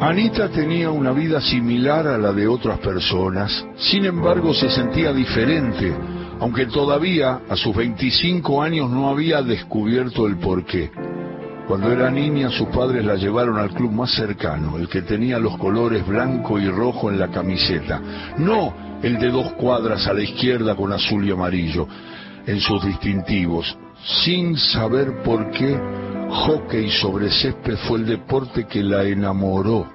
Anita tenía una vida similar a la de otras personas, sin embargo se sentía diferente, aunque todavía a sus 25 años no había descubierto el porqué. Cuando era niña sus padres la llevaron al club más cercano, el que tenía los colores blanco y rojo en la camiseta, no el de dos cuadras a la izquierda con azul y amarillo en sus distintivos, sin saber por qué hockey sobre césped fue el deporte que la enamoró,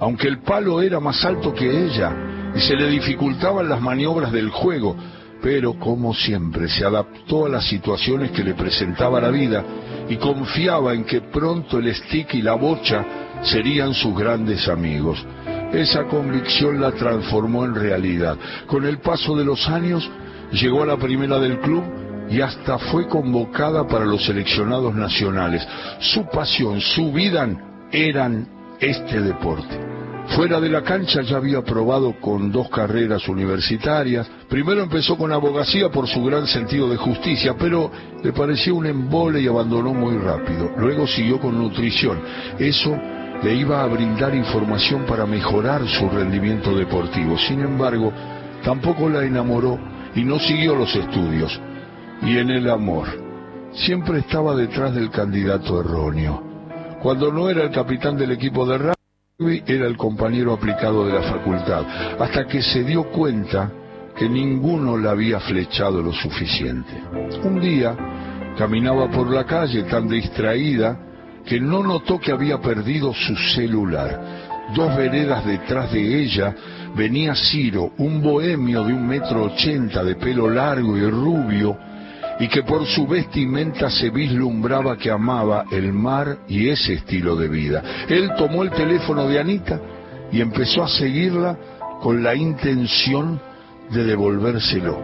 aunque el palo era más alto que ella y se le dificultaban las maniobras del juego, pero como siempre se adaptó a las situaciones que le presentaba la vida y confiaba en que pronto el stick y la bocha serían sus grandes amigos. Esa convicción la transformó en realidad. Con el paso de los años llegó a la primera del club y hasta fue convocada para los seleccionados nacionales. Su pasión, su vida eran este deporte. Fuera de la cancha ya había probado con dos carreras universitarias. Primero empezó con abogacía por su gran sentido de justicia, pero le pareció un embole y abandonó muy rápido. Luego siguió con nutrición. Eso le iba a brindar información para mejorar su rendimiento deportivo. Sin embargo, tampoco la enamoró y no siguió los estudios. Y en el amor, siempre estaba detrás del candidato erróneo. Cuando no era el capitán del equipo de era el compañero aplicado de la facultad, hasta que se dio cuenta que ninguno la había flechado lo suficiente. Un día caminaba por la calle tan distraída que no notó que había perdido su celular. Dos veredas detrás de ella venía Ciro, un bohemio de un metro ochenta de pelo largo y rubio, y que por su vestimenta se vislumbraba que amaba el mar y ese estilo de vida. Él tomó el teléfono de Anita y empezó a seguirla con la intención de devolvérselo.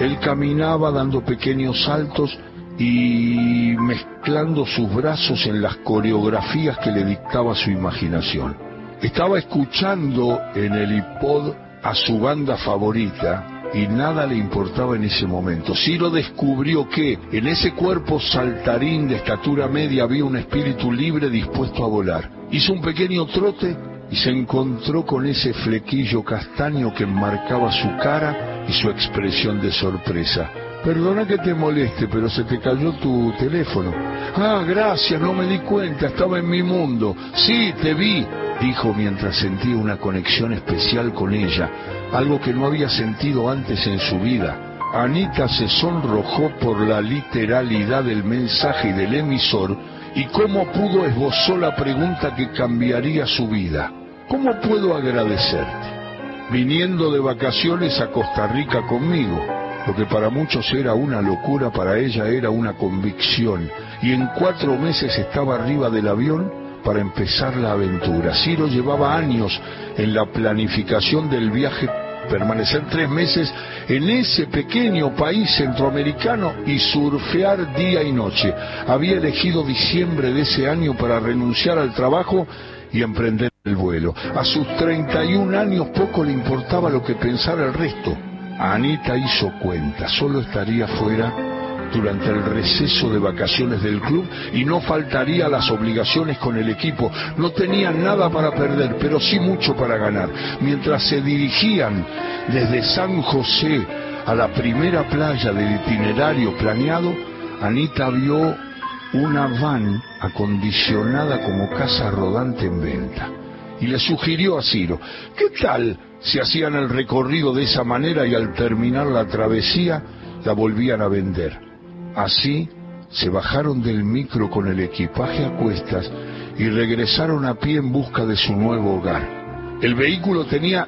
Él caminaba dando pequeños saltos y mezclando sus brazos en las coreografías que le dictaba su imaginación. Estaba escuchando en el iPod a su banda favorita, y nada le importaba en ese momento. Ciro descubrió que en ese cuerpo saltarín de estatura media había un espíritu libre dispuesto a volar. Hizo un pequeño trote y se encontró con ese flequillo castaño que enmarcaba su cara y su expresión de sorpresa. Perdona que te moleste, pero se te cayó tu teléfono. Ah, gracias, no me di cuenta, estaba en mi mundo. Sí, te vi, dijo mientras sentía una conexión especial con ella, algo que no había sentido antes en su vida. Anita se sonrojó por la literalidad del mensaje del emisor y cómo pudo esbozó la pregunta que cambiaría su vida. ¿Cómo puedo agradecerte? Viniendo de vacaciones a Costa Rica conmigo lo que para muchos era una locura, para ella era una convicción. Y en cuatro meses estaba arriba del avión para empezar la aventura. Ciro llevaba años en la planificación del viaje, permanecer tres meses en ese pequeño país centroamericano y surfear día y noche. Había elegido diciembre de ese año para renunciar al trabajo y emprender el vuelo. A sus 31 años poco le importaba lo que pensara el resto. Anita hizo cuenta, solo estaría fuera durante el receso de vacaciones del club y no faltaría las obligaciones con el equipo. No tenía nada para perder, pero sí mucho para ganar. Mientras se dirigían desde San José a la primera playa del itinerario planeado, Anita vio una van acondicionada como casa rodante en venta y le sugirió a Ciro, ¿qué tal si hacían el recorrido de esa manera y al terminar la travesía la volvían a vender? Así se bajaron del micro con el equipaje a cuestas y regresaron a pie en busca de su nuevo hogar. El vehículo tenía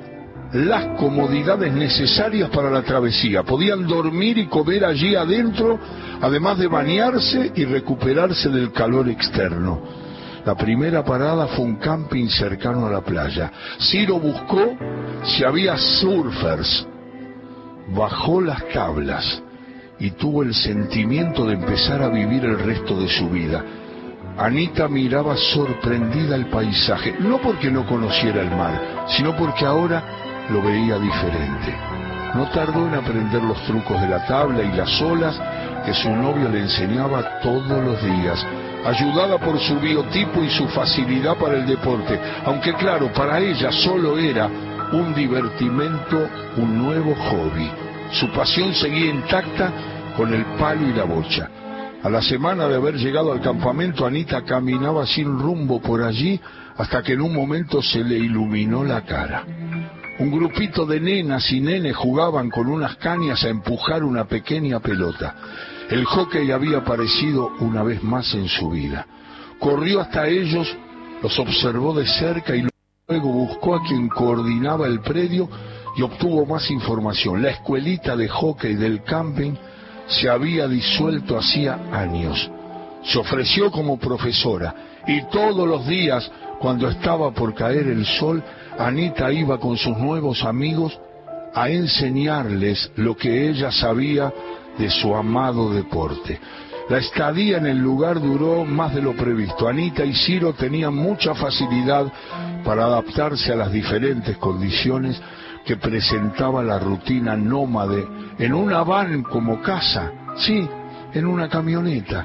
las comodidades necesarias para la travesía. Podían dormir y comer allí adentro, además de bañarse y recuperarse del calor externo. La primera parada fue un camping cercano a la playa. Ciro buscó si había surfers. Bajó las tablas y tuvo el sentimiento de empezar a vivir el resto de su vida. Anita miraba sorprendida el paisaje, no porque no conociera el mar, sino porque ahora lo veía diferente. No tardó en aprender los trucos de la tabla y las olas que su novio le enseñaba todos los días ayudada por su biotipo y su facilidad para el deporte, aunque claro, para ella solo era un divertimento, un nuevo hobby. Su pasión seguía intacta con el palo y la bocha. A la semana de haber llegado al campamento, Anita caminaba sin rumbo por allí hasta que en un momento se le iluminó la cara. Un grupito de nenas y nenes jugaban con unas cañas a empujar una pequeña pelota. El hockey había aparecido una vez más en su vida. Corrió hasta ellos, los observó de cerca y luego buscó a quien coordinaba el predio y obtuvo más información. La escuelita de hockey del camping se había disuelto hacía años. Se ofreció como profesora y todos los días, cuando estaba por caer el sol, Anita iba con sus nuevos amigos a enseñarles lo que ella sabía de su amado deporte. La estadía en el lugar duró más de lo previsto. Anita y Ciro tenían mucha facilidad para adaptarse a las diferentes condiciones que presentaba la rutina nómade en una van como casa, sí, en una camioneta.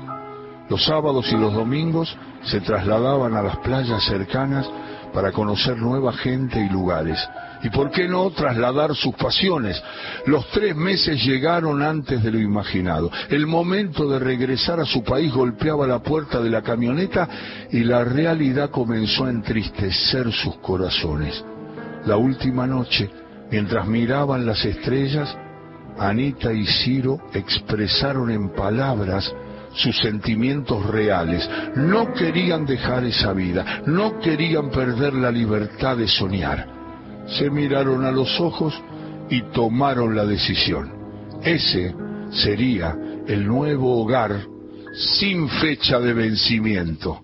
Los sábados y los domingos se trasladaban a las playas cercanas para conocer nueva gente y lugares. ¿Y por qué no trasladar sus pasiones? Los tres meses llegaron antes de lo imaginado. El momento de regresar a su país golpeaba la puerta de la camioneta y la realidad comenzó a entristecer sus corazones. La última noche, mientras miraban las estrellas, Anita y Ciro expresaron en palabras sus sentimientos reales. No querían dejar esa vida, no querían perder la libertad de soñar. Se miraron a los ojos y tomaron la decisión. Ese sería el nuevo hogar sin fecha de vencimiento.